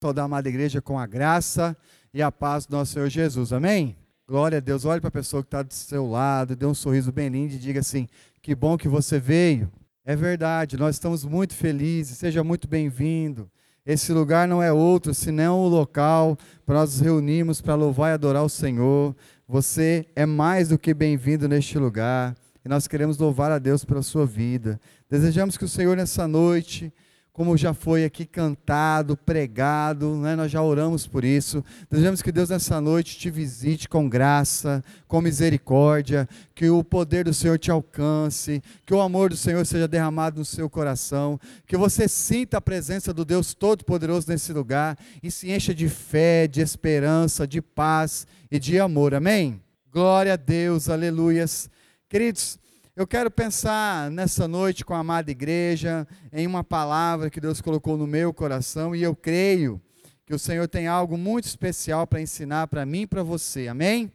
Toda a amada igreja com a graça e a paz do nosso Senhor Jesus. Amém? Glória a Deus. Olhe para a pessoa que está do seu lado, dê um sorriso bem lindo e diga assim: Que bom que você veio. É verdade, nós estamos muito felizes. Seja muito bem-vindo. Esse lugar não é outro senão o local para nós nos reunirmos para louvar e adorar o Senhor. Você é mais do que bem-vindo neste lugar. E nós queremos louvar a Deus pela sua vida. Desejamos que o Senhor, nessa noite, como já foi aqui cantado, pregado, né? nós já oramos por isso. Desejamos que Deus nessa noite te visite com graça, com misericórdia, que o poder do Senhor te alcance, que o amor do Senhor seja derramado no seu coração, que você sinta a presença do Deus Todo-Poderoso nesse lugar e se encha de fé, de esperança, de paz e de amor. Amém? Glória a Deus, aleluias. Queridos, eu quero pensar nessa noite com a amada igreja em uma palavra que Deus colocou no meu coração e eu creio que o Senhor tem algo muito especial para ensinar para mim e para você. Amém?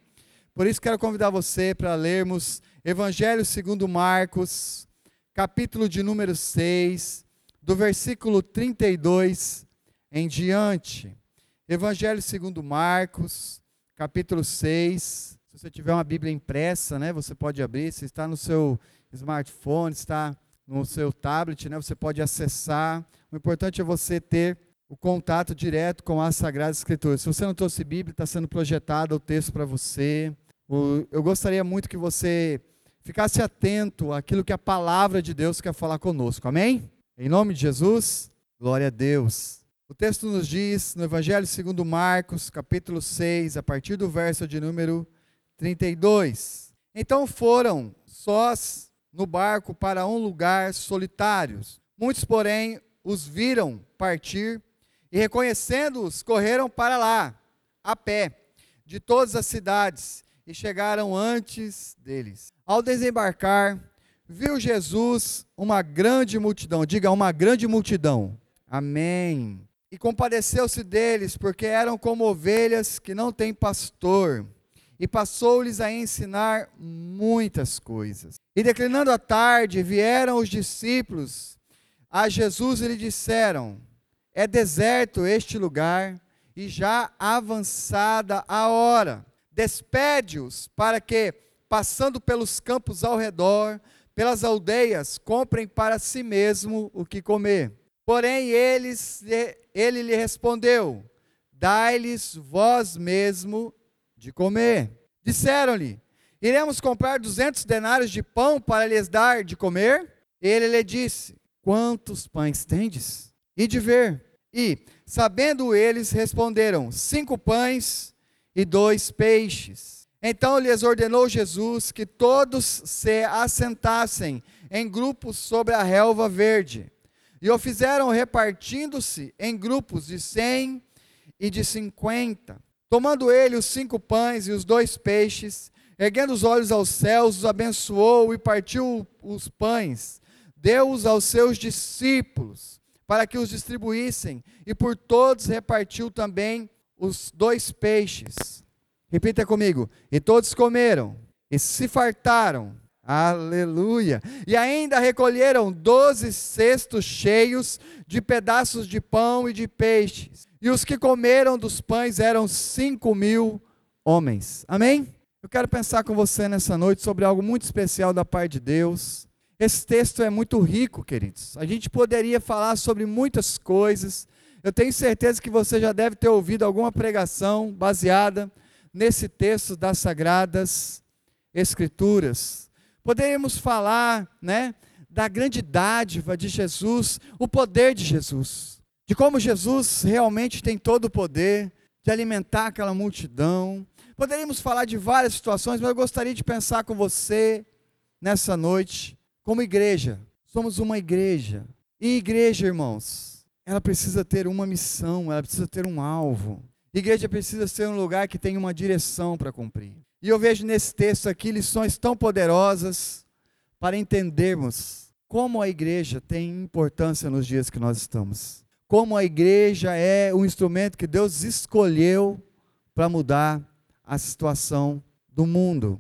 Por isso quero convidar você para lermos Evangelho segundo Marcos, capítulo de número 6, do versículo 32 em diante. Evangelho segundo Marcos, capítulo 6, se você tiver uma Bíblia impressa, né, você pode abrir. Se está no seu smartphone, está no seu tablet, né, você pode acessar. O importante é você ter o contato direto com as Sagradas Escrituras. Se você não trouxe Bíblia, está sendo projetado o texto para você. Eu gostaria muito que você ficasse atento àquilo que a palavra de Deus quer falar conosco. Amém? Em nome de Jesus, glória a Deus. O texto nos diz, no Evangelho segundo Marcos, capítulo 6, a partir do verso de número 32. Então foram sós no barco para um lugar solitários. Muitos, porém, os viram partir e, reconhecendo-os, correram para lá, a pé, de todas as cidades, e chegaram antes deles. Ao desembarcar, viu Jesus uma grande multidão. Diga, uma grande multidão. Amém. E compadeceu-se deles, porque eram como ovelhas que não têm pastor e passou-lhes a ensinar muitas coisas. E declinando a tarde, vieram os discípulos a Jesus e lhe disseram: É deserto este lugar e já avançada a hora. Despede-os para que, passando pelos campos ao redor, pelas aldeias, comprem para si mesmo o que comer. Porém, eles, ele lhe respondeu: Dai-lhes vós mesmo de comer. Disseram-lhe: Iremos comprar duzentos denários de pão para lhes dar de comer? Ele lhe disse: Quantos pães tendes? E de ver. E, sabendo eles, responderam: Cinco pães e dois peixes. Então lhes ordenou Jesus que todos se assentassem em grupos sobre a relva verde. E o fizeram repartindo-se em grupos de cem e de cinquenta. Tomando ele os cinco pães e os dois peixes, erguendo os olhos aos céus, os abençoou e partiu os pães, deu-os aos seus discípulos, para que os distribuíssem, e por todos repartiu também os dois peixes. Repita comigo: e todos comeram e se fartaram. Aleluia! E ainda recolheram doze cestos cheios de pedaços de pão e de peixes. E os que comeram dos pães eram cinco mil homens. Amém? Eu quero pensar com você nessa noite sobre algo muito especial da parte de Deus. Esse texto é muito rico, queridos. A gente poderia falar sobre muitas coisas. Eu tenho certeza que você já deve ter ouvido alguma pregação baseada nesse texto das Sagradas Escrituras. Poderíamos falar, né, da grande dádiva de Jesus, o poder de Jesus de como Jesus realmente tem todo o poder de alimentar aquela multidão. Poderíamos falar de várias situações, mas eu gostaria de pensar com você nessa noite, como igreja. Somos uma igreja. E igreja, irmãos, ela precisa ter uma missão, ela precisa ter um alvo. Igreja precisa ser um lugar que tem uma direção para cumprir. E eu vejo nesse texto aqui lições tão poderosas para entendermos como a igreja tem importância nos dias que nós estamos como a igreja é um instrumento que Deus escolheu para mudar a situação do mundo.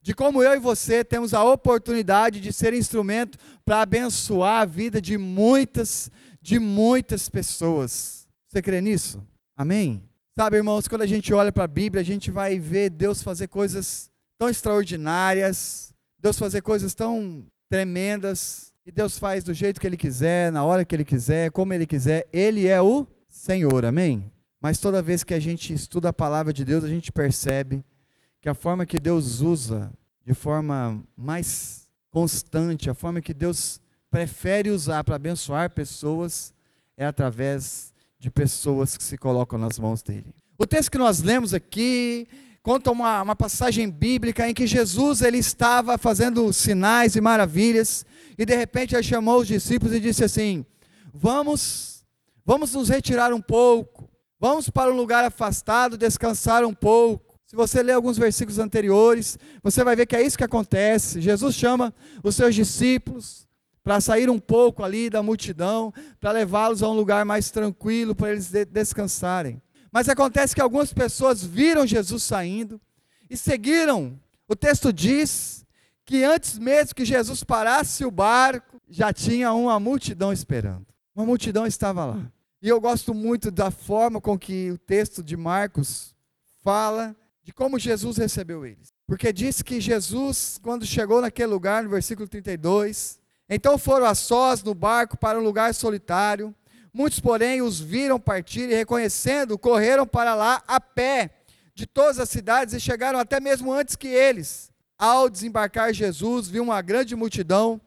De como eu e você temos a oportunidade de ser instrumento para abençoar a vida de muitas, de muitas pessoas. Você crê nisso? Amém? Sabe, irmãos, quando a gente olha para a Bíblia, a gente vai ver Deus fazer coisas tão extraordinárias, Deus fazer coisas tão tremendas, e Deus faz do jeito que Ele quiser, na hora que Ele quiser, como Ele quiser. Ele é o Senhor, amém? Mas toda vez que a gente estuda a palavra de Deus, a gente percebe que a forma que Deus usa de forma mais constante, a forma que Deus prefere usar para abençoar pessoas é através de pessoas que se colocam nas mãos dele. O texto que nós lemos aqui conta uma, uma passagem bíblica em que Jesus ele estava fazendo sinais e maravilhas e de repente ele chamou os discípulos e disse assim: Vamos, vamos nos retirar um pouco, vamos para um lugar afastado, descansar um pouco. Se você ler alguns versículos anteriores, você vai ver que é isso que acontece. Jesus chama os seus discípulos para sair um pouco ali da multidão, para levá-los a um lugar mais tranquilo, para eles descansarem. Mas acontece que algumas pessoas viram Jesus saindo e seguiram. O texto diz que antes mesmo que Jesus parasse o barco, já tinha uma multidão esperando. Uma multidão estava lá. E eu gosto muito da forma com que o texto de Marcos fala de como Jesus recebeu eles. Porque diz que Jesus, quando chegou naquele lugar, no versículo 32, então foram a sós no barco para um lugar solitário. Muitos, porém, os viram partir e, reconhecendo, correram para lá a pé de todas as cidades e chegaram até mesmo antes que eles. Ao desembarcar Jesus, viu uma grande multidão.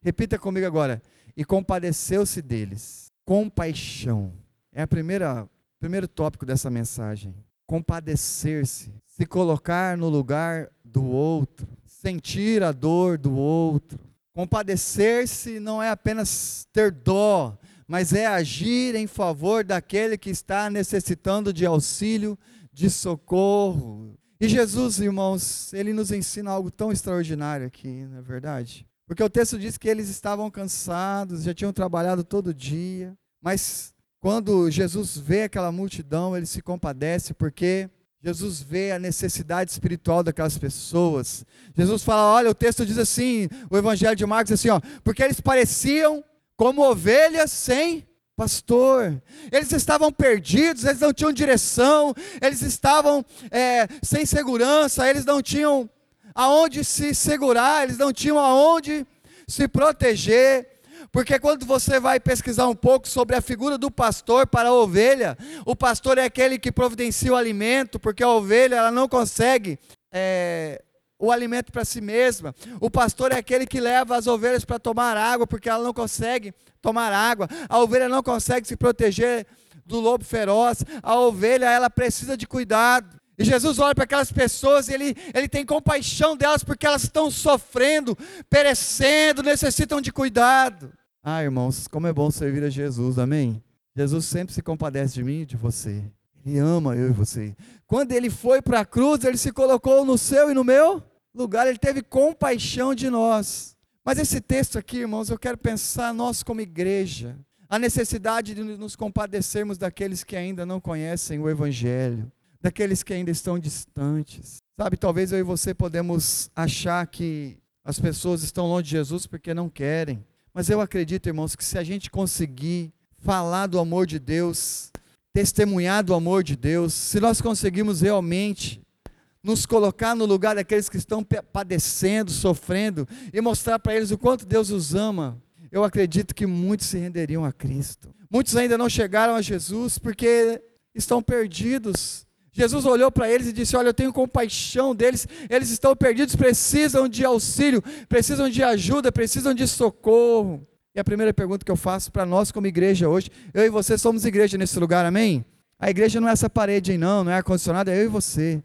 Repita comigo agora. E compadeceu-se deles. Compaixão. É a primeira primeiro tópico dessa mensagem compadecer-se, se colocar no lugar do outro, sentir a dor do outro. Compadecer-se não é apenas ter dó, mas é agir em favor daquele que está necessitando de auxílio, de socorro. E Jesus, irmãos, ele nos ensina algo tão extraordinário aqui, não é verdade? Porque o texto diz que eles estavam cansados, já tinham trabalhado todo dia, mas quando Jesus vê aquela multidão, ele se compadece porque Jesus vê a necessidade espiritual daquelas pessoas. Jesus fala: olha, o texto diz assim, o Evangelho de Marcos assim, ó, porque eles pareciam como ovelhas sem pastor. Eles estavam perdidos, eles não tinham direção, eles estavam é, sem segurança, eles não tinham aonde se segurar, eles não tinham aonde se proteger. Porque quando você vai pesquisar um pouco sobre a figura do pastor para a ovelha, o pastor é aquele que providencia o alimento, porque a ovelha ela não consegue é, o alimento para si mesma. O pastor é aquele que leva as ovelhas para tomar água, porque ela não consegue tomar água. A ovelha não consegue se proteger do lobo feroz. A ovelha ela precisa de cuidado. E Jesus olha para aquelas pessoas e ele, ele tem compaixão delas porque elas estão sofrendo, perecendo, necessitam de cuidado. Ah, irmãos, como é bom servir a Jesus, amém? Jesus sempre se compadece de mim e de você. Ele ama eu e você. Quando ele foi para a cruz, ele se colocou no seu e no meu lugar, ele teve compaixão de nós. Mas esse texto aqui, irmãos, eu quero pensar nós como igreja, a necessidade de nos compadecermos daqueles que ainda não conhecem o Evangelho, daqueles que ainda estão distantes. Sabe, talvez eu e você podemos achar que as pessoas estão longe de Jesus porque não querem, mas eu acredito, irmãos, que se a gente conseguir falar do amor de Deus, testemunhar do amor de Deus, se nós conseguirmos realmente nos colocar no lugar daqueles que estão padecendo, sofrendo e mostrar para eles o quanto Deus os ama, eu acredito que muitos se renderiam a Cristo. Muitos ainda não chegaram a Jesus porque estão perdidos, Jesus olhou para eles e disse: Olha, eu tenho compaixão deles, eles estão perdidos, precisam de auxílio, precisam de ajuda, precisam de socorro. E a primeira pergunta que eu faço para nós, como igreja hoje, eu e você somos igreja nesse lugar, amém? A igreja não é essa parede aí, não, não é ar-condicionado, é eu e você.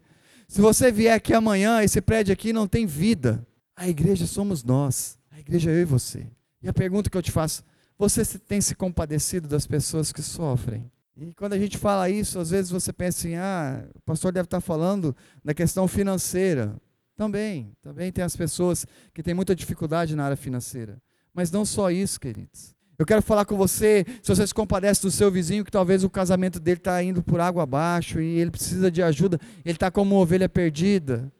Se você vier aqui amanhã, esse prédio aqui não tem vida. A igreja somos nós, a igreja é eu e você. E a pergunta que eu te faço: você tem se compadecido das pessoas que sofrem? E quando a gente fala isso, às vezes você pensa assim: ah, o pastor deve estar falando da questão financeira. Também, também tem as pessoas que têm muita dificuldade na área financeira. Mas não só isso, queridos. Eu quero falar com você, se você se compadece do seu vizinho, que talvez o casamento dele está indo por água abaixo e ele precisa de ajuda, ele está como uma ovelha perdida,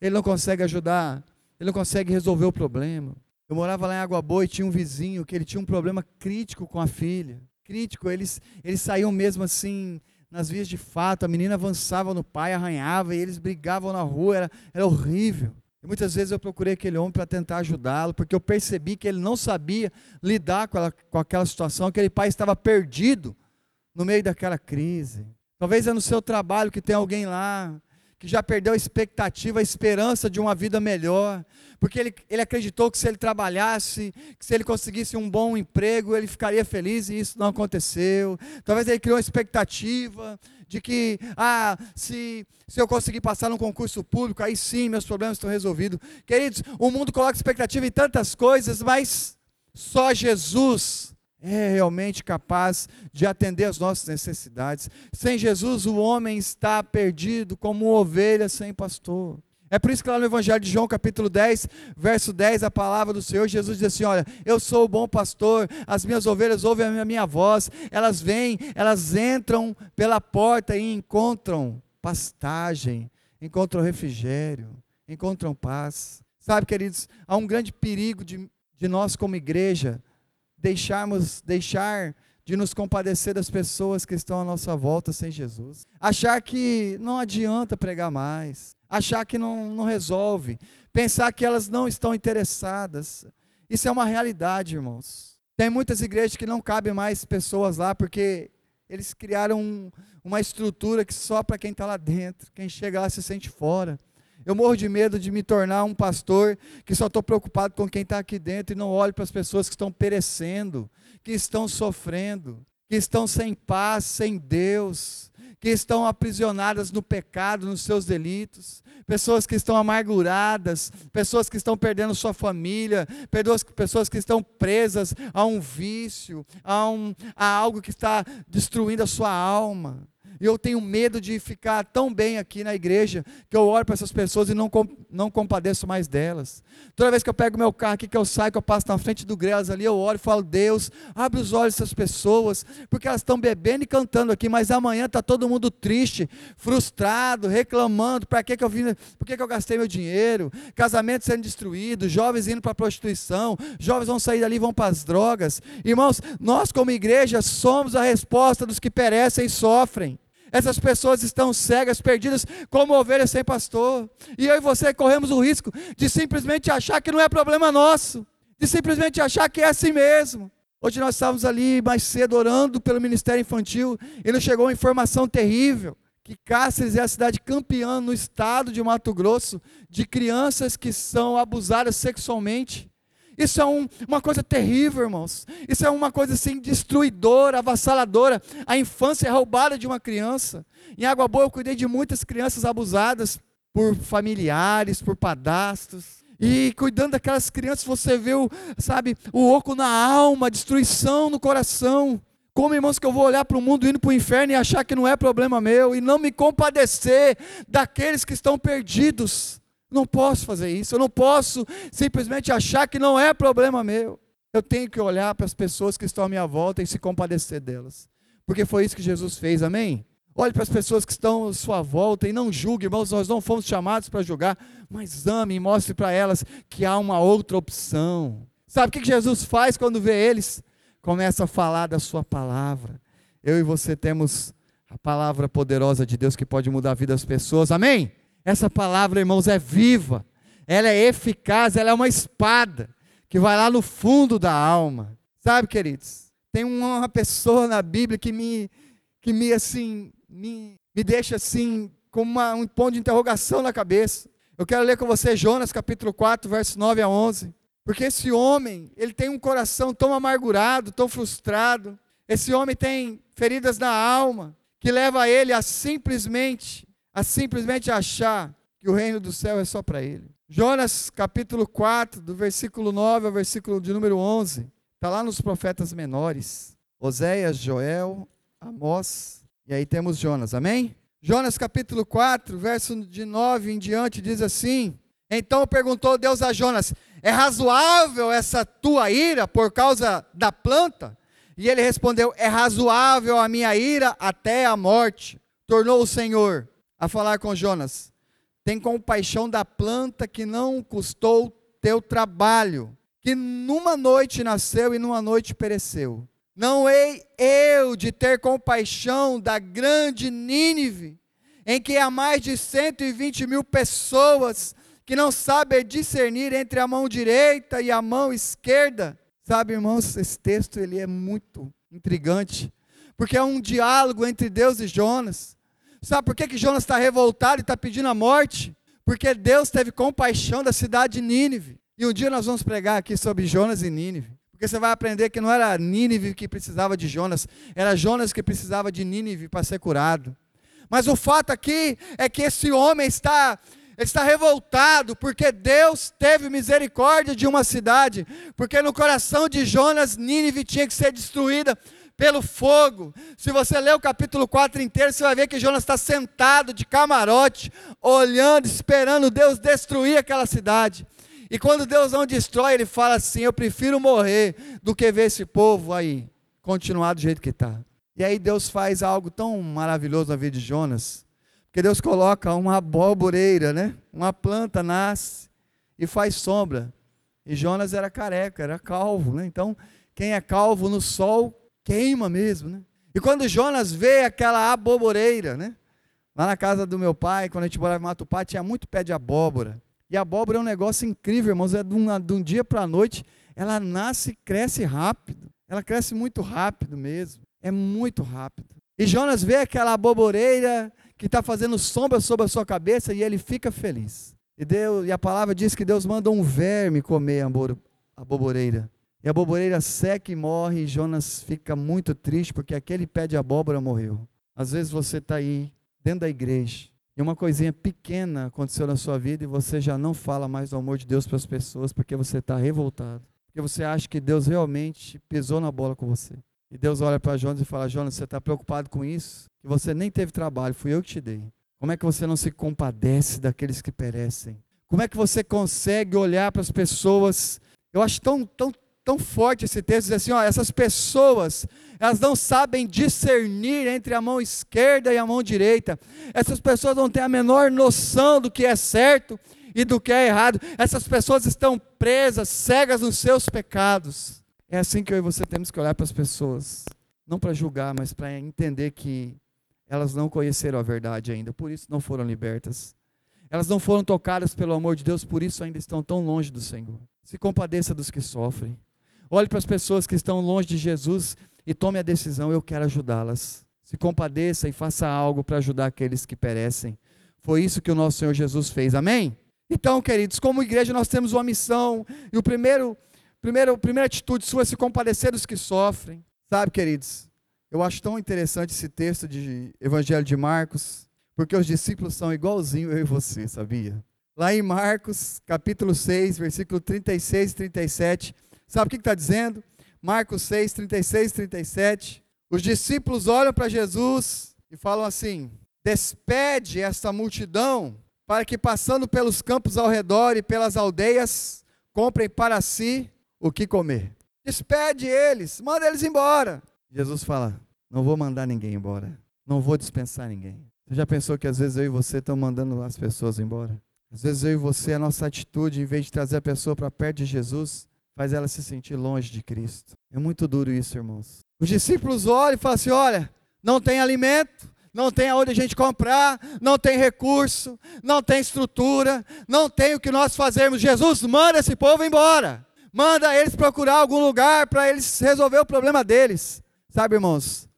ele não consegue ajudar, ele não consegue resolver o problema. Eu morava lá em Água Boa e tinha um vizinho que ele tinha um problema crítico com a filha crítico, eles, eles saíam mesmo assim nas vias de fato, a menina avançava no pai, arranhava, e eles brigavam na rua, era, era horrível. E muitas vezes eu procurei aquele homem para tentar ajudá-lo, porque eu percebi que ele não sabia lidar com, ela, com aquela situação, aquele pai estava perdido no meio daquela crise. Talvez é no seu trabalho que tem alguém lá que já perdeu a expectativa, a esperança de uma vida melhor, porque ele, ele acreditou que se ele trabalhasse, que se ele conseguisse um bom emprego, ele ficaria feliz e isso não aconteceu. Talvez ele criou uma expectativa de que, ah, se, se eu conseguir passar num concurso público, aí sim meus problemas estão resolvidos. Queridos, o mundo coloca expectativa em tantas coisas, mas só Jesus é realmente capaz de atender às nossas necessidades. Sem Jesus, o homem está perdido como ovelha sem pastor. É por isso que lá no Evangelho de João, capítulo 10, verso 10, a palavra do Senhor, Jesus diz assim: Olha, eu sou o bom pastor, as minhas ovelhas ouvem a minha voz, elas vêm, elas entram pela porta e encontram pastagem, encontram refrigério, encontram paz. Sabe, queridos, há um grande perigo de, de nós, como igreja, deixarmos, deixar de nos compadecer das pessoas que estão à nossa volta sem Jesus. Achar que não adianta pregar mais. Achar que não, não resolve. Pensar que elas não estão interessadas. Isso é uma realidade, irmãos. Tem muitas igrejas que não cabem mais pessoas lá porque eles criaram um, uma estrutura que só para quem está lá dentro. Quem chega lá se sente fora. Eu morro de medo de me tornar um pastor que só estou preocupado com quem está aqui dentro e não olho para as pessoas que estão perecendo, que estão sofrendo, que estão sem paz, sem Deus, que estão aprisionadas no pecado, nos seus delitos, pessoas que estão amarguradas, pessoas que estão perdendo sua família, pessoas que estão presas a um vício, a, um, a algo que está destruindo a sua alma. E eu tenho medo de ficar tão bem aqui na igreja que eu olho para essas pessoas e não, não compadeço mais delas. Toda vez que eu pego meu carro aqui, que eu saio, que eu passo na frente do Grelas ali, eu olho e falo: Deus, abre os olhos dessas pessoas, porque elas estão bebendo e cantando aqui, mas amanhã está todo mundo triste, frustrado, reclamando: para que, que eu vim, por que, que eu gastei meu dinheiro? Casamento sendo destruído, jovens indo para a prostituição, jovens vão sair dali e vão para as drogas. Irmãos, nós como igreja somos a resposta dos que perecem e sofrem. Essas pessoas estão cegas, perdidas, como ovelhas sem pastor. E eu e você corremos o risco de simplesmente achar que não é problema nosso, de simplesmente achar que é assim mesmo. Hoje nós estávamos ali mais cedo orando pelo Ministério Infantil e nos chegou uma informação terrível que Cáceres é a cidade campeã no estado de Mato Grosso de crianças que são abusadas sexualmente. Isso é um, uma coisa terrível, irmãos. Isso é uma coisa assim destruidora, avassaladora. A infância é roubada de uma criança. Em Água Boa eu cuidei de muitas crianças abusadas por familiares, por padastros. E cuidando daquelas crianças, você vê o, sabe, o oco na alma, a destruição no coração. Como, irmãos, que eu vou olhar para o mundo indo para o inferno e achar que não é problema meu e não me compadecer daqueles que estão perdidos. Não posso fazer isso, eu não posso simplesmente achar que não é problema meu. Eu tenho que olhar para as pessoas que estão à minha volta e se compadecer delas. Porque foi isso que Jesus fez, amém? Olhe para as pessoas que estão à sua volta e não julgue, irmãos, nós não fomos chamados para julgar, mas ame e mostre para elas que há uma outra opção. Sabe o que Jesus faz quando vê eles? Começa a falar da sua palavra. Eu e você temos a palavra poderosa de Deus que pode mudar a vida das pessoas, amém? Essa palavra, irmãos, é viva, ela é eficaz, ela é uma espada que vai lá no fundo da alma. Sabe, queridos? Tem uma pessoa na Bíblia que me, que me assim, me, me deixa assim, com uma, um ponto de interrogação na cabeça. Eu quero ler com você Jonas capítulo 4, versos 9 a 11. Porque esse homem, ele tem um coração tão amargurado, tão frustrado. Esse homem tem feridas na alma, que leva ele a simplesmente a simplesmente achar que o reino do céu é só para ele. Jonas capítulo 4, do versículo 9 ao versículo de número 11, está lá nos profetas menores. Oséias, Joel, Amós, e aí temos Jonas, amém? Jonas capítulo 4, verso de 9 em diante, diz assim: Então perguntou Deus a Jonas: É razoável essa tua ira por causa da planta? E ele respondeu: É razoável a minha ira até a morte. Tornou o Senhor a falar com Jonas: Tem compaixão da planta que não custou teu trabalho, que numa noite nasceu e numa noite pereceu. Não hei eu de ter compaixão da grande Nínive, em que há mais de 120 mil pessoas que não sabem discernir entre a mão direita e a mão esquerda. Sabe, irmãos, esse texto ele é muito intrigante, porque é um diálogo entre Deus e Jonas. Sabe por que, que Jonas está revoltado e está pedindo a morte? Porque Deus teve compaixão da cidade de Nínive. E um dia nós vamos pregar aqui sobre Jonas e Nínive. Porque você vai aprender que não era Nínive que precisava de Jonas, era Jonas que precisava de Nínive para ser curado. Mas o fato aqui é que esse homem está está revoltado porque Deus teve misericórdia de uma cidade, porque no coração de Jonas Nínive tinha que ser destruída pelo fogo. Se você ler o capítulo 4 inteiro, você vai ver que Jonas está sentado de camarote, olhando, esperando Deus destruir aquela cidade. E quando Deus não destrói, ele fala assim: Eu prefiro morrer do que ver esse povo aí continuar do jeito que está. E aí Deus faz algo tão maravilhoso na vida de Jonas, porque Deus coloca uma abóboreira, né? Uma planta nasce e faz sombra. E Jonas era careca, era calvo, né? Então, quem é calvo no sol queima mesmo, né? E quando Jonas vê aquela aboboreira, né? Lá na casa do meu pai, quando a gente morava em Matupá, tinha muito pé de abóbora. E a abóbora é um negócio incrível, irmãos. É de um, de um dia para a noite, ela nasce e cresce rápido. Ela cresce muito rápido mesmo. É muito rápido. E Jonas vê aquela aboboreira que está fazendo sombra sobre a sua cabeça e ele fica feliz. E, Deus, e a palavra diz que Deus manda um verme comer a aboboreira. E a aboboreira seca e morre, e Jonas fica muito triste porque aquele pé de abóbora morreu. Às vezes você está aí, dentro da igreja, e uma coisinha pequena aconteceu na sua vida e você já não fala mais do amor de Deus para as pessoas porque você está revoltado. Porque você acha que Deus realmente pisou na bola com você. E Deus olha para Jonas e fala: Jonas, você está preocupado com isso? Que você nem teve trabalho, fui eu que te dei. Como é que você não se compadece daqueles que perecem? Como é que você consegue olhar para as pessoas? Eu acho tão, tão, tão forte esse texto, diz assim, ó, essas pessoas, elas não sabem discernir entre a mão esquerda e a mão direita. Essas pessoas não têm a menor noção do que é certo e do que é errado. Essas pessoas estão presas, cegas nos seus pecados. É assim que eu e você temos que olhar para as pessoas, não para julgar, mas para entender que elas não conheceram a verdade ainda, por isso não foram libertas. Elas não foram tocadas pelo amor de Deus, por isso ainda estão tão longe do Senhor. Se compadeça dos que sofrem. Olhe para as pessoas que estão longe de Jesus e tome a decisão: eu quero ajudá-las. Se compadeça e faça algo para ajudar aqueles que perecem. Foi isso que o nosso Senhor Jesus fez. Amém? Então, queridos, como igreja nós temos uma missão e o primeiro, primeiro, primeira atitude sua é se compadecer dos que sofrem. Sabe, queridos, eu acho tão interessante esse texto de Evangelho de Marcos, porque os discípulos são igualzinho eu e você, sabia? Lá em Marcos, capítulo 6, versículo 36 e 37, Sabe o que está dizendo? Marcos 6, 36 e 37. Os discípulos olham para Jesus e falam assim: Despede esta multidão, para que passando pelos campos ao redor e pelas aldeias, comprem para si o que comer. Despede eles, manda eles embora. Jesus fala: Não vou mandar ninguém embora. Não vou dispensar ninguém. Você já pensou que às vezes eu e você estamos mandando as pessoas embora? Às vezes eu e você, a nossa atitude, em vez de trazer a pessoa para perto de Jesus, faz ela se sentir longe de Cristo. É muito duro isso, irmãos. Os discípulos olham e falam assim: olha, não tem alimento, não tem aonde a gente comprar, não tem recurso, não tem estrutura, não tem o que nós fazermos. Jesus manda esse povo embora. Manda eles procurar algum lugar para eles resolver o problema deles. Sabe, irmãos?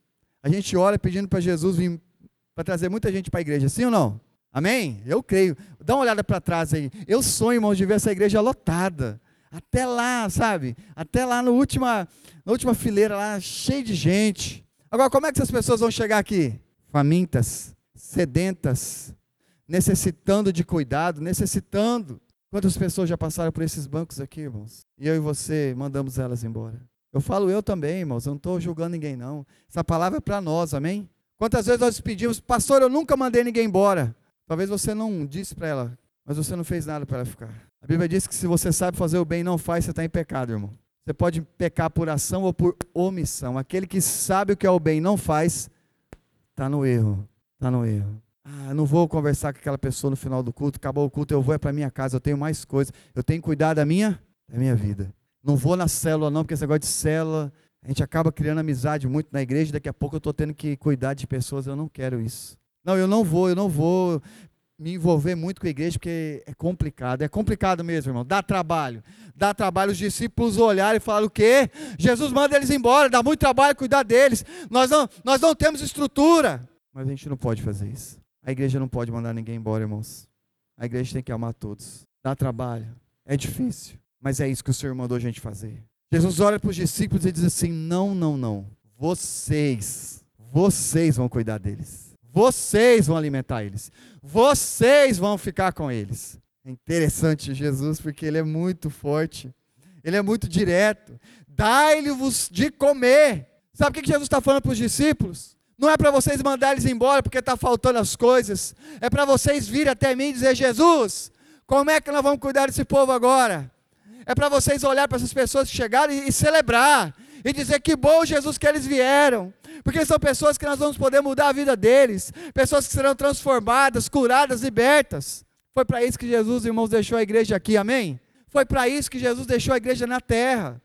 A gente ora pedindo para Jesus vir para trazer muita gente para a igreja, sim ou não? Amém? Eu creio. Dá uma olhada para trás aí. Eu sonho, irmãos, de ver essa igreja lotada. Até lá, sabe? Até lá no última, na última fileira, lá, cheio de gente. Agora, como é que essas pessoas vão chegar aqui? Famintas, sedentas, necessitando de cuidado, necessitando. Quantas pessoas já passaram por esses bancos aqui, irmãos? E eu e você mandamos elas embora. Eu falo eu também, irmãos, eu não estou julgando ninguém, não. Essa palavra é para nós, amém? Quantas vezes nós pedimos, pastor, eu nunca mandei ninguém embora. Talvez você não disse para ela, mas você não fez nada para ela ficar. A Bíblia diz que se você sabe fazer o bem e não faz, você está em pecado, irmão. Você pode pecar por ação ou por omissão. Aquele que sabe o que é o bem e não faz, está no erro. Está no erro. Ah, não vou conversar com aquela pessoa no final do culto. Acabou o culto, eu vou é para minha casa. Eu tenho mais coisas. Eu tenho que cuidar da minha, da minha vida. Não vou na célula, não, porque esse negócio de célula A gente acaba criando amizade muito na igreja, daqui a pouco eu estou tendo que cuidar de pessoas, eu não quero isso. Não, eu não vou, eu não vou me envolver muito com a igreja, porque é complicado. É complicado mesmo, irmão. Dá trabalho. Dá trabalho. Os discípulos olharem e falar o quê? Jesus manda eles embora, dá muito trabalho cuidar deles. Nós não, nós não temos estrutura. Mas a gente não pode fazer isso. A igreja não pode mandar ninguém embora, irmãos. A igreja tem que amar todos. Dá trabalho. É difícil. Mas é isso que o Senhor mandou a gente fazer. Jesus olha para os discípulos e diz assim: Não, não, não. Vocês, vocês vão cuidar deles. Vocês vão alimentar eles. Vocês vão ficar com eles. É interessante Jesus, porque ele é muito forte. Ele é muito direto. Dai-lhe-vos de comer. Sabe o que Jesus está falando para os discípulos? Não é para vocês mandar eles embora porque está faltando as coisas. É para vocês virem até mim e dizer: Jesus, como é que nós vamos cuidar desse povo agora? É para vocês olhar para essas pessoas que chegaram e, e celebrar. E dizer que bom Jesus que eles vieram. Porque são pessoas que nós vamos poder mudar a vida deles. Pessoas que serão transformadas, curadas, libertas. Foi para isso que Jesus, irmãos, deixou a igreja aqui, amém? Foi para isso que Jesus deixou a igreja na terra.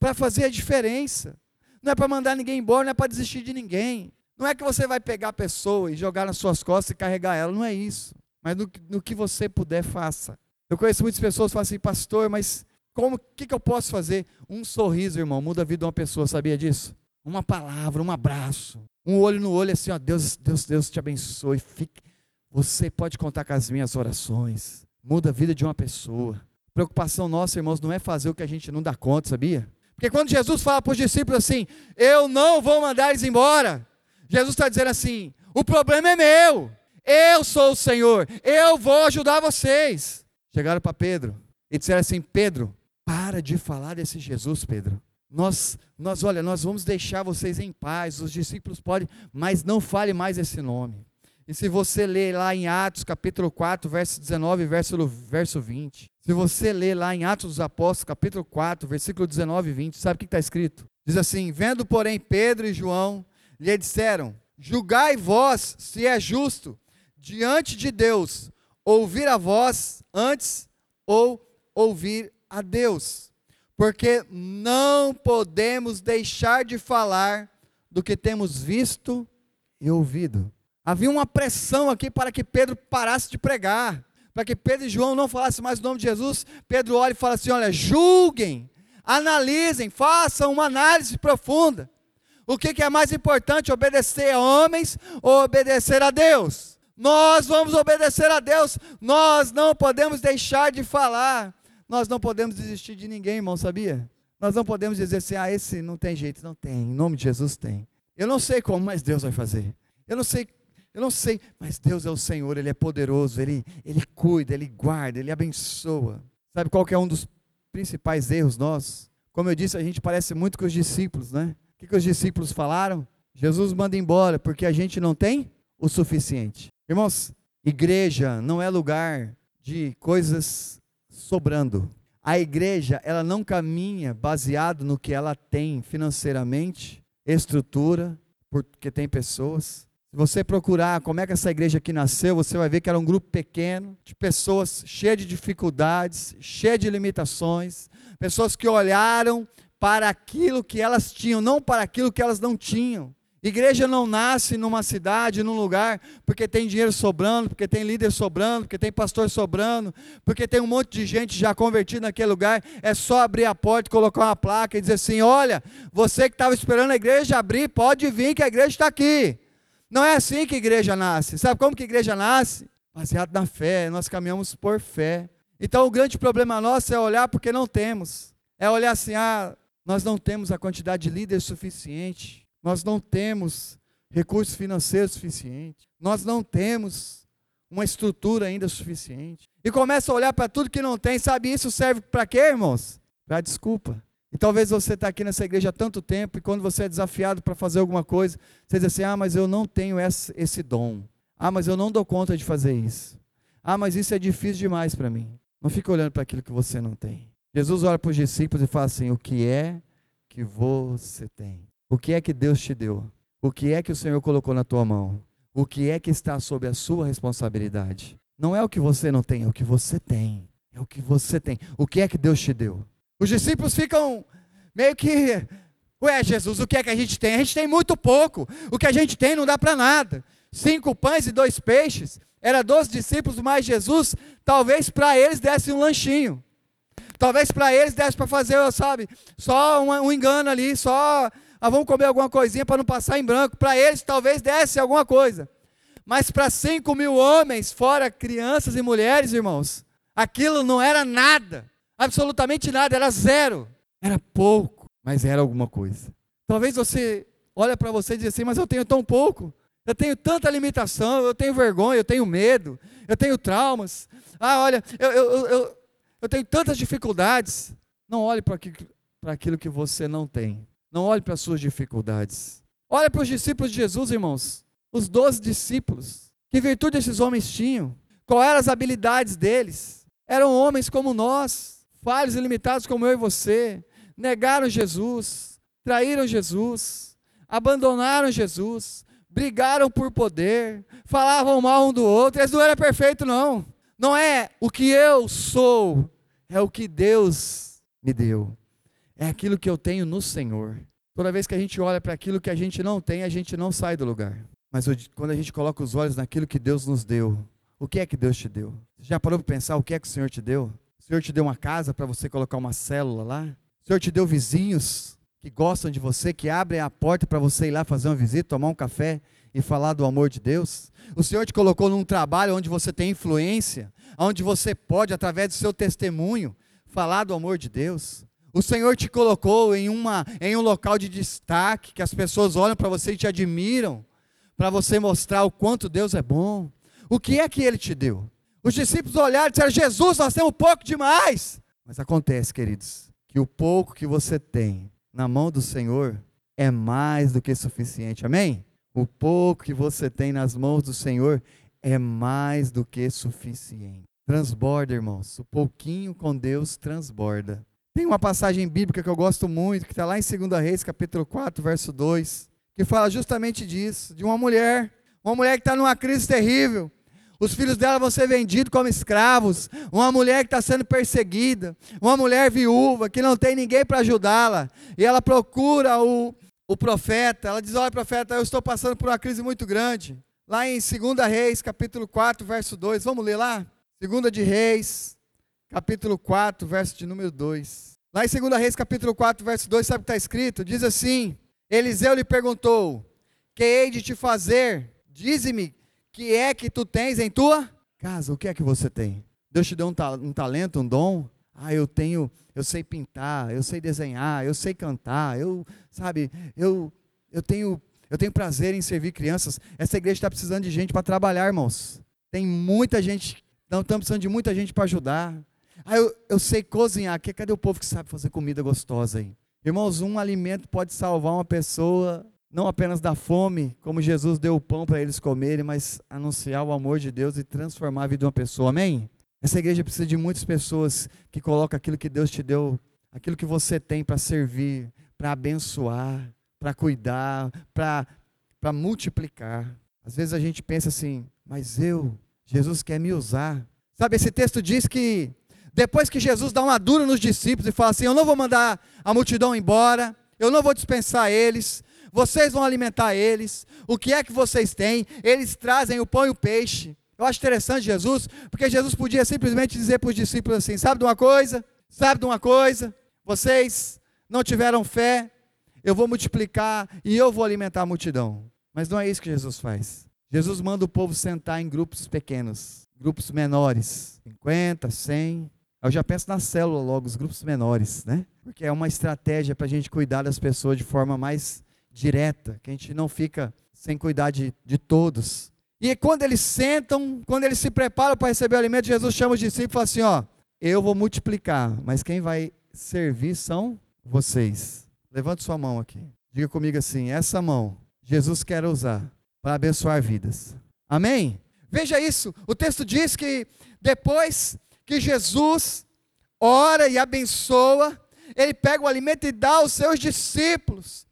Para fazer a diferença. Não é para mandar ninguém embora, não é para desistir de ninguém. Não é que você vai pegar a pessoa e jogar nas suas costas e carregar ela, não é isso. Mas no, no que você puder, faça. Eu conheço muitas pessoas que falam assim, pastor, mas como que, que eu posso fazer? Um sorriso, irmão, muda a vida de uma pessoa, sabia disso? Uma palavra, um abraço, um olho no olho, assim, ó, Deus, Deus, Deus te abençoe. Fique. Você pode contar com as minhas orações. Muda a vida de uma pessoa. Preocupação nossa, irmãos, não é fazer o que a gente não dá conta, sabia? Porque quando Jesus fala para os discípulos assim, eu não vou mandar eles embora, Jesus está dizendo assim: o problema é meu, eu sou o Senhor, eu vou ajudar vocês. Chegaram para Pedro e disseram assim: Pedro, para de falar desse Jesus, Pedro. Nós, nós, olha, nós vamos deixar vocês em paz. Os discípulos podem, mas não fale mais esse nome. E se você ler lá em Atos, capítulo 4, verso 19, verso, verso 20. Se você ler lá em Atos dos Apóstolos, capítulo 4, versículo 19 e 20, sabe o que está escrito? Diz assim: Vendo, porém, Pedro e João lhe disseram: Julgai vós se é justo diante de Deus ouvir a vós antes ou ouvir a Deus, porque não podemos deixar de falar do que temos visto e ouvido. Havia uma pressão aqui para que Pedro parasse de pregar, para que Pedro e João não falassem mais o nome de Jesus. Pedro olha e fala assim: Olha, julguem, analisem, façam uma análise profunda. O que, que é mais importante, obedecer a homens ou obedecer a Deus? Nós vamos obedecer a Deus, nós não podemos deixar de falar, nós não podemos desistir de ninguém, irmão, sabia? Nós não podemos dizer assim, ah, esse não tem jeito, não tem, em nome de Jesus tem. Eu não sei como, mas Deus vai fazer. Eu não sei, eu não sei, mas Deus é o Senhor, Ele é poderoso, Ele, Ele cuida, Ele guarda, Ele abençoa. Sabe qual que é um dos principais erros nossos? Como eu disse, a gente parece muito com os discípulos, né? O que, que os discípulos falaram? Jesus manda embora porque a gente não tem o suficiente. Irmãos, igreja não é lugar de coisas sobrando. A igreja, ela não caminha baseado no que ela tem financeiramente, estrutura, porque tem pessoas. Se você procurar como é que essa igreja aqui nasceu, você vai ver que era um grupo pequeno, de pessoas cheias de dificuldades, cheias de limitações, pessoas que olharam para aquilo que elas tinham, não para aquilo que elas não tinham. Igreja não nasce numa cidade, num lugar, porque tem dinheiro sobrando, porque tem líder sobrando, porque tem pastor sobrando, porque tem um monte de gente já convertida naquele lugar. É só abrir a porta, colocar uma placa e dizer assim: olha, você que estava esperando a igreja abrir, pode vir que a igreja está aqui. Não é assim que igreja nasce. Sabe como que igreja nasce? Baseado na fé, nós caminhamos por fé. Então o grande problema nosso é olhar porque não temos. É olhar assim, ah, nós não temos a quantidade de líderes suficiente, nós não temos recursos financeiros suficientes, nós não temos uma estrutura ainda suficiente. E começa a olhar para tudo que não tem, sabe isso serve para quê, irmãos? Para desculpa. E talvez você está aqui nessa igreja há tanto tempo e quando você é desafiado para fazer alguma coisa, você diz assim: ah, mas eu não tenho esse, esse dom. Ah, mas eu não dou conta de fazer isso. Ah, mas isso é difícil demais para mim. Não fique olhando para aquilo que você não tem. Jesus olha para os discípulos e fala assim: O que é que você tem? O que é que Deus te deu? O que é que o Senhor colocou na tua mão? O que é que está sob a sua responsabilidade? Não é o que você não tem, é o que você tem. É o que você tem. O que é que Deus te deu? Os discípulos ficam meio que Ué, Jesus, o que é que a gente tem? A gente tem muito pouco. O que a gente tem não dá para nada. Cinco pães e dois peixes. Era doze discípulos mais Jesus. Talvez para eles desse um lanchinho. Talvez para eles desse para fazer, sabe, só um, um, engano ali, só ah, vamos comer alguma coisinha para não passar em branco. Para eles talvez desse alguma coisa. Mas para cinco mil homens, fora crianças e mulheres, irmãos, aquilo não era nada. Absolutamente nada, era zero. Era pouco, mas era alguma coisa. Talvez você olhe para você e diga assim, mas eu tenho tão pouco. Eu tenho tanta limitação, eu tenho vergonha, eu tenho medo, eu tenho traumas. Ah, olha, eu, eu, eu, eu tenho tantas dificuldades. Não olhe para aquilo que você não tem. Não olhe para as suas dificuldades. Olhe para os discípulos de Jesus, irmãos. Os doze discípulos. Que virtude esses homens tinham? Quais eram as habilidades deles? Eram homens como nós, falhos e limitados como eu e você. Negaram Jesus, traíram Jesus, abandonaram Jesus, brigaram por poder, falavam mal um do outro. Eles não eram perfeitos, não. Não é o que eu sou, é o que Deus me deu é aquilo que eu tenho no Senhor. Toda vez que a gente olha para aquilo que a gente não tem, a gente não sai do lugar. Mas quando a gente coloca os olhos naquilo que Deus nos deu, o que é que Deus te deu? Você já parou para pensar o que é que o Senhor te deu? O Senhor te deu uma casa para você colocar uma célula lá? O Senhor te deu vizinhos que gostam de você, que abrem a porta para você ir lá fazer uma visita, tomar um café e falar do amor de Deus? O Senhor te colocou num trabalho onde você tem influência, onde você pode, através do seu testemunho, falar do amor de Deus? O Senhor te colocou em, uma, em um local de destaque, que as pessoas olham para você e te admiram, para você mostrar o quanto Deus é bom. O que é que Ele te deu? Os discípulos olharam e disseram: Jesus, nós temos pouco demais. Mas acontece, queridos, que o pouco que você tem na mão do Senhor é mais do que suficiente. Amém? O pouco que você tem nas mãos do Senhor é mais do que suficiente. Transborda, irmãos. O pouquinho com Deus transborda. Tem uma passagem bíblica que eu gosto muito, que está lá em 2 Reis, capítulo 4, verso 2, que fala justamente disso, de uma mulher, uma mulher que está numa crise terrível. Os filhos dela vão ser vendidos como escravos. Uma mulher que está sendo perseguida. Uma mulher viúva que não tem ninguém para ajudá-la. E ela procura o, o profeta. Ela diz: Olha, profeta, eu estou passando por uma crise muito grande. Lá em 2 Reis, capítulo 4, verso 2. Vamos ler lá? 2 de Reis, capítulo 4, verso de número 2. Lá em 2 Reis, capítulo 4, verso 2, sabe o que está escrito? Diz assim: Eliseu lhe perguntou: Que hei de te fazer? Dize-me, que é que tu tens em tua casa? O que é que você tem? Deus te deu um, ta um talento, um dom? Ah, eu tenho, eu sei pintar, eu sei desenhar, eu sei cantar, eu, sabe, eu, eu tenho, eu tenho prazer em servir crianças. Essa igreja está precisando de gente para trabalhar, irmãos. Tem muita gente, não estamos precisando de muita gente para ajudar. Ah, eu, eu sei cozinhar. Cadê o povo que sabe fazer comida gostosa aí? Irmãos, um alimento pode salvar uma pessoa, não apenas da fome, como Jesus deu o pão para eles comerem, mas anunciar o amor de Deus e transformar a vida de uma pessoa. Amém? Essa igreja precisa de muitas pessoas que colocam aquilo que Deus te deu, aquilo que você tem para servir, para abençoar, para cuidar, para multiplicar. Às vezes a gente pensa assim, mas eu, Jesus quer me usar. Sabe, esse texto diz que depois que Jesus dá uma dura nos discípulos e fala assim: Eu não vou mandar a multidão embora, eu não vou dispensar eles, vocês vão alimentar eles, o que é que vocês têm? Eles trazem o pão e o peixe. Eu acho interessante Jesus, porque Jesus podia simplesmente dizer para os discípulos assim: Sabe de uma coisa? Sabe de uma coisa? Vocês não tiveram fé, eu vou multiplicar e eu vou alimentar a multidão. Mas não é isso que Jesus faz. Jesus manda o povo sentar em grupos pequenos, grupos menores, 50, 100, eu já penso na célula logo, os grupos menores, né? Porque é uma estratégia para a gente cuidar das pessoas de forma mais direta, que a gente não fica sem cuidar de, de todos. E quando eles sentam, quando eles se preparam para receber o alimento, Jesus chama os discípulos e fala assim: Ó, eu vou multiplicar, mas quem vai servir são vocês. Levante sua mão aqui. Diga comigo assim: essa mão Jesus quer usar para abençoar vidas. Amém? Veja isso. O texto diz que depois que Jesus ora e abençoa, ele pega o alimento e dá aos seus discípulos,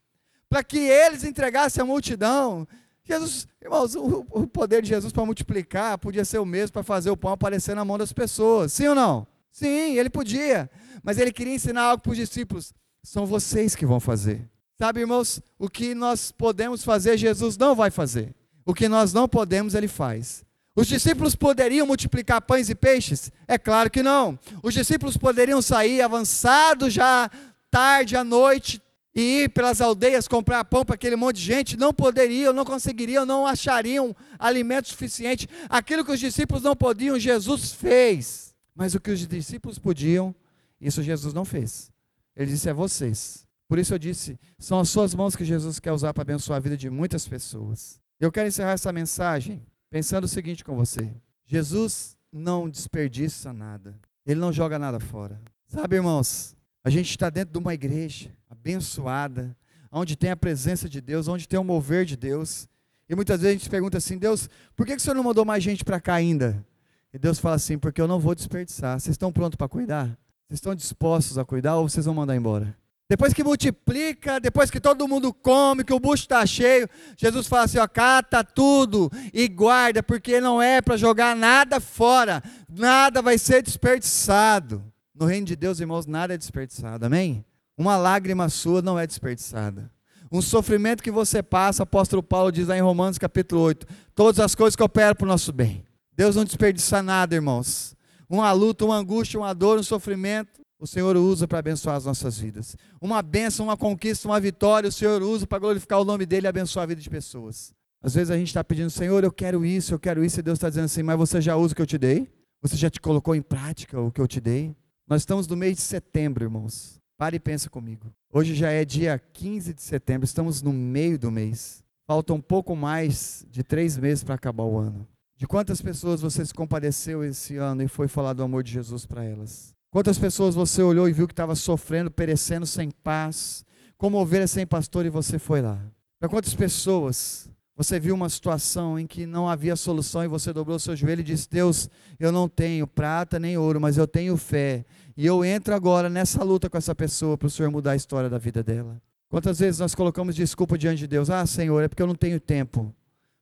para que eles entregassem à multidão. Jesus, irmãos, o, o poder de Jesus para multiplicar podia ser o mesmo para fazer o pão aparecer na mão das pessoas, sim ou não? Sim, ele podia, mas ele queria ensinar algo para os discípulos: são vocês que vão fazer. Sabe, irmãos, o que nós podemos fazer, Jesus não vai fazer. O que nós não podemos, ele faz. Os discípulos poderiam multiplicar pães e peixes? É claro que não. Os discípulos poderiam sair avançado já tarde à noite e ir pelas aldeias comprar pão para aquele monte de gente? Não poderiam, não conseguiriam, não achariam alimento suficiente. Aquilo que os discípulos não podiam, Jesus fez. Mas o que os discípulos podiam, isso Jesus não fez. Ele disse: é vocês. Por isso eu disse: são as suas mãos que Jesus quer usar para abençoar a vida de muitas pessoas. Eu quero encerrar essa mensagem pensando o seguinte com você: Jesus não desperdiça nada, ele não joga nada fora. Sabe, irmãos, a gente está dentro de uma igreja abençoada, onde tem a presença de Deus, onde tem o mover de Deus. E muitas vezes a gente pergunta assim: Deus, por que o Senhor não mandou mais gente para cá ainda? E Deus fala assim: porque eu não vou desperdiçar. Vocês estão prontos para cuidar? Vocês estão dispostos a cuidar ou vocês vão mandar embora? Depois que multiplica, depois que todo mundo come, que o bucho está cheio, Jesus fala assim: ó, cata tudo e guarda, porque não é para jogar nada fora, nada vai ser desperdiçado. No reino de Deus, irmãos, nada é desperdiçado, amém? Uma lágrima sua não é desperdiçada. Um sofrimento que você passa, apóstolo Paulo diz lá em Romanos capítulo 8: todas as coisas que operam para o nosso bem. Deus não desperdiça nada, irmãos. Uma luta, uma angústia, uma dor, um sofrimento, o Senhor usa para abençoar as nossas vidas. Uma bênção, uma conquista, uma vitória, o Senhor usa para glorificar o nome dele e abençoar a vida de pessoas. Às vezes a gente está pedindo, Senhor, eu quero isso, eu quero isso, e Deus está dizendo assim, mas você já usa o que eu te dei? Você já te colocou em prática o que eu te dei? Nós estamos no mês de setembro, irmãos. Pare e pensa comigo. Hoje já é dia 15 de setembro, estamos no meio do mês. Falta um pouco mais de três meses para acabar o ano. De quantas pessoas você se compadeceu esse ano e foi falar do amor de Jesus para elas? Quantas pessoas você olhou e viu que estava sofrendo, perecendo sem paz, como ovelha sem pastor e você foi lá? Para quantas pessoas você viu uma situação em que não havia solução e você dobrou seu joelho e disse: Deus, eu não tenho prata nem ouro, mas eu tenho fé. E eu entro agora nessa luta com essa pessoa para o Senhor mudar a história da vida dela. Quantas vezes nós colocamos desculpa diante de Deus? Ah, Senhor, é porque eu não tenho tempo.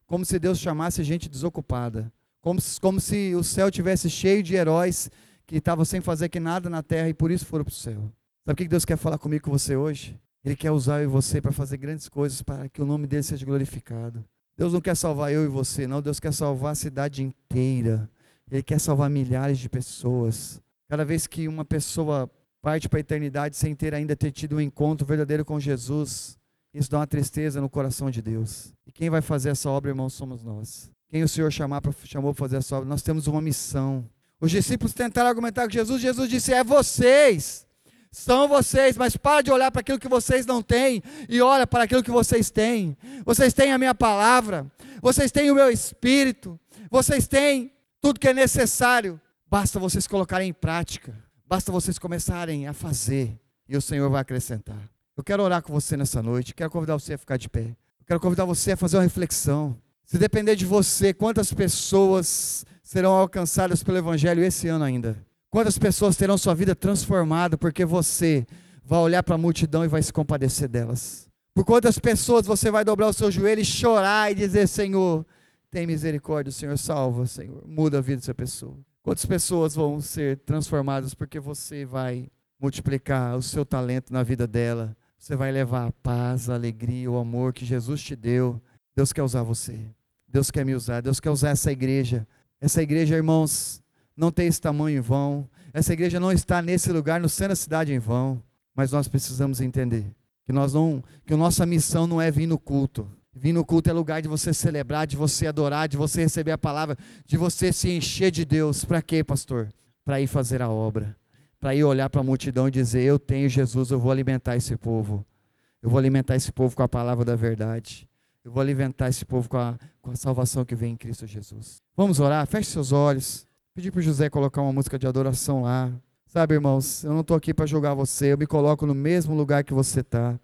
Como se Deus chamasse gente desocupada. Como, como se o céu tivesse cheio de heróis que estavam sem fazer que nada na terra e por isso foram para o céu. Sabe o que Deus quer falar comigo com você hoje? Ele quer usar eu e você para fazer grandes coisas para que o nome dele seja glorificado. Deus não quer salvar eu e você, não. Deus quer salvar a cidade inteira. Ele quer salvar milhares de pessoas. Cada vez que uma pessoa parte para a eternidade sem ter ainda ter tido um encontro verdadeiro com Jesus, isso dá uma tristeza no coração de Deus. E quem vai fazer essa obra, irmão, somos nós. Quem o Senhor chamar pra, chamou para fazer essa obra, nós temos uma missão. Os discípulos tentaram argumentar com Jesus, Jesus disse: É vocês, são vocês, mas para de olhar para aquilo que vocês não têm e olha para aquilo que vocês têm. Vocês têm a minha palavra, vocês têm o meu espírito, vocês têm tudo que é necessário. Basta vocês colocarem em prática, basta vocês começarem a fazer e o Senhor vai acrescentar. Eu quero orar com você nessa noite, quero convidar você a ficar de pé. Quero convidar você a fazer uma reflexão. Se depender de você, quantas pessoas serão alcançadas pelo Evangelho esse ano ainda? Quantas pessoas terão sua vida transformada porque você vai olhar para a multidão e vai se compadecer delas? Por quantas pessoas você vai dobrar o seu joelho e chorar e dizer: Senhor, tem misericórdia, Senhor, salva, Senhor, muda a vida dessa pessoa? Quantas pessoas vão ser transformadas porque você vai multiplicar o seu talento na vida dela? Você vai levar a paz, a alegria, o amor que Jesus te deu. Deus quer usar você. Deus quer me usar. Deus quer usar essa igreja essa igreja, irmãos, não tem esse tamanho em vão. Essa igreja não está nesse lugar, no centro da cidade em vão. Mas nós precisamos entender que nós não, que a nossa missão não é vir no culto. Vir no culto é lugar de você celebrar, de você adorar, de você receber a palavra, de você se encher de Deus. Para quê, pastor? Para ir fazer a obra. Para ir olhar para a multidão e dizer: Eu tenho Jesus, eu vou alimentar esse povo. Eu vou alimentar esse povo com a palavra da verdade. Eu vou alimentar esse povo com a, com a salvação que vem em Cristo Jesus. Vamos orar? Feche seus olhos. Pedir para o José colocar uma música de adoração lá. Sabe, irmãos, eu não estou aqui para julgar você, eu me coloco no mesmo lugar que você está.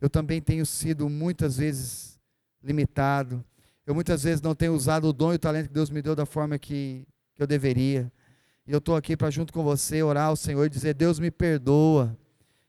Eu também tenho sido muitas vezes limitado. Eu muitas vezes não tenho usado o dom e o talento que Deus me deu da forma que, que eu deveria. E eu estou aqui para, junto com você, orar ao Senhor e dizer: Deus me perdoa.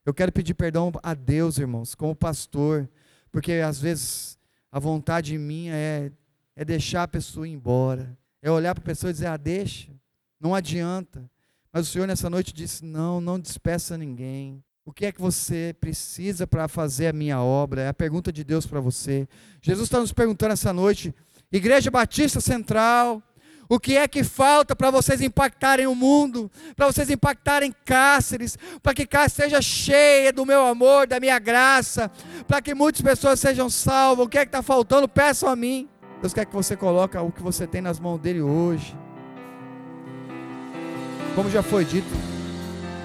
Eu quero pedir perdão a Deus, irmãos, como pastor, porque às vezes a vontade minha é, é deixar a pessoa ir embora. É olhar para a pessoa e dizer, ah, deixa. Não adianta. Mas o Senhor nessa noite disse, não, não despeça ninguém. O que é que você precisa para fazer a minha obra? É a pergunta de Deus para você. Jesus está nos perguntando essa noite, Igreja Batista Central, o que é que falta para vocês impactarem o mundo, para vocês impactarem Cáceres, para que Cáceres seja cheia do meu amor, da minha graça, para que muitas pessoas sejam salvas. O que é que está faltando? Peçam a mim. Deus quer que você coloque o que você tem nas mãos dele hoje. Como já foi dito,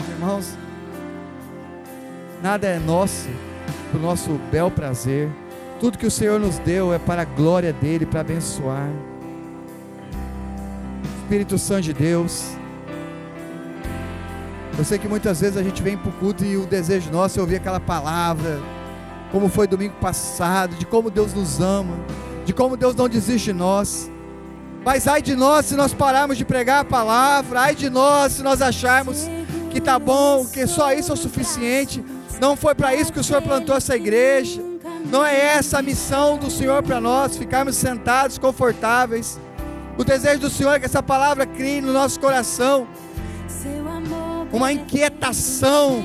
irmãos, nada é nosso, para o nosso bel prazer. Tudo que o Senhor nos deu é para a glória dele, para abençoar. Espírito Santo de Deus. Eu sei que muitas vezes a gente vem para o culto e o desejo nosso é ouvir aquela palavra, como foi domingo passado, de como Deus nos ama, de como Deus não desiste de nós. Mas ai de nós se nós pararmos de pregar a palavra, ai de nós se nós acharmos que tá bom, que só isso é o suficiente. Não foi para isso que o Senhor plantou essa igreja. Não é essa a missão do Senhor para nós, ficarmos sentados, confortáveis. O desejo do Senhor é que essa palavra crie no nosso coração uma inquietação,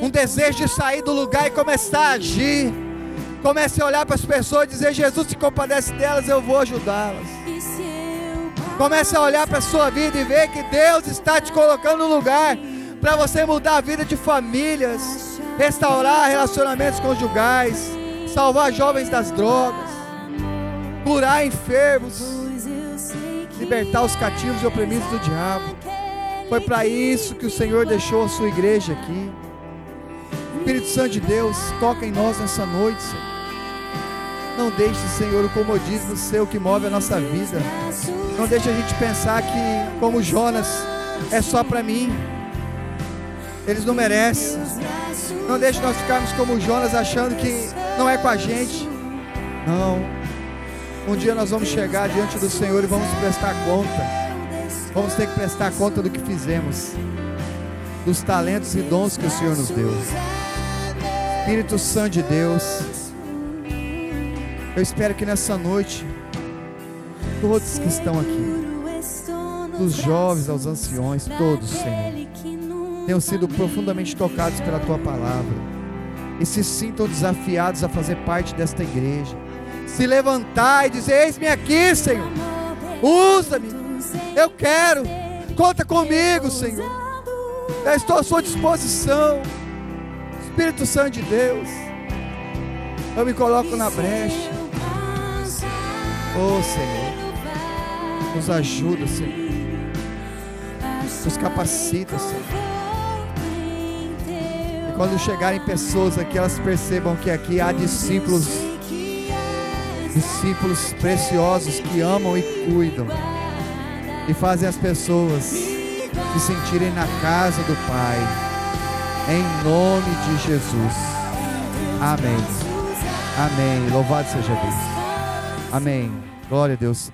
um desejo de sair do lugar e começar a agir. Comece a olhar para as pessoas e dizer: Jesus se compadece delas, eu vou ajudá-las. Comece a olhar para a sua vida e ver que Deus está te colocando no lugar para você mudar a vida de famílias, restaurar relacionamentos conjugais, salvar jovens das drogas, curar enfermos, libertar os cativos e oprimidos do diabo. Foi para isso que o Senhor deixou a sua igreja aqui. Espírito Santo de Deus, toca em nós nessa noite, Senhor. Não deixe, Senhor, o comodismo ser o que move a nossa vida. Não deixe a gente pensar que, como Jonas, é só para mim. Eles não merecem. Não deixe nós ficarmos como Jonas achando que não é com a gente. Não. Um dia nós vamos chegar diante do Senhor e vamos prestar conta. Vamos ter que prestar conta do que fizemos, dos talentos e dons que o Senhor nos deu. Espírito Santo de Deus, eu espero que nessa noite, todos que estão aqui, dos jovens aos anciões, todos, Senhor, tenham sido profundamente tocados pela tua palavra e se sintam desafiados a fazer parte desta igreja. Se levantar e dizer: Eis-me aqui, Senhor, usa-me, eu quero, conta comigo, Senhor, eu estou à sua disposição. Espírito Santo de Deus, eu me coloco na brecha. Oh Senhor, nos ajuda, Senhor, nos capacita, Senhor. Quando chegarem pessoas aqui, elas percebam que aqui há discípulos, discípulos preciosos que amam e cuidam e fazem as pessoas se sentirem na casa do Pai. Em nome de Jesus. Amém. Amém. Louvado seja Deus. Amém. Glória a Deus.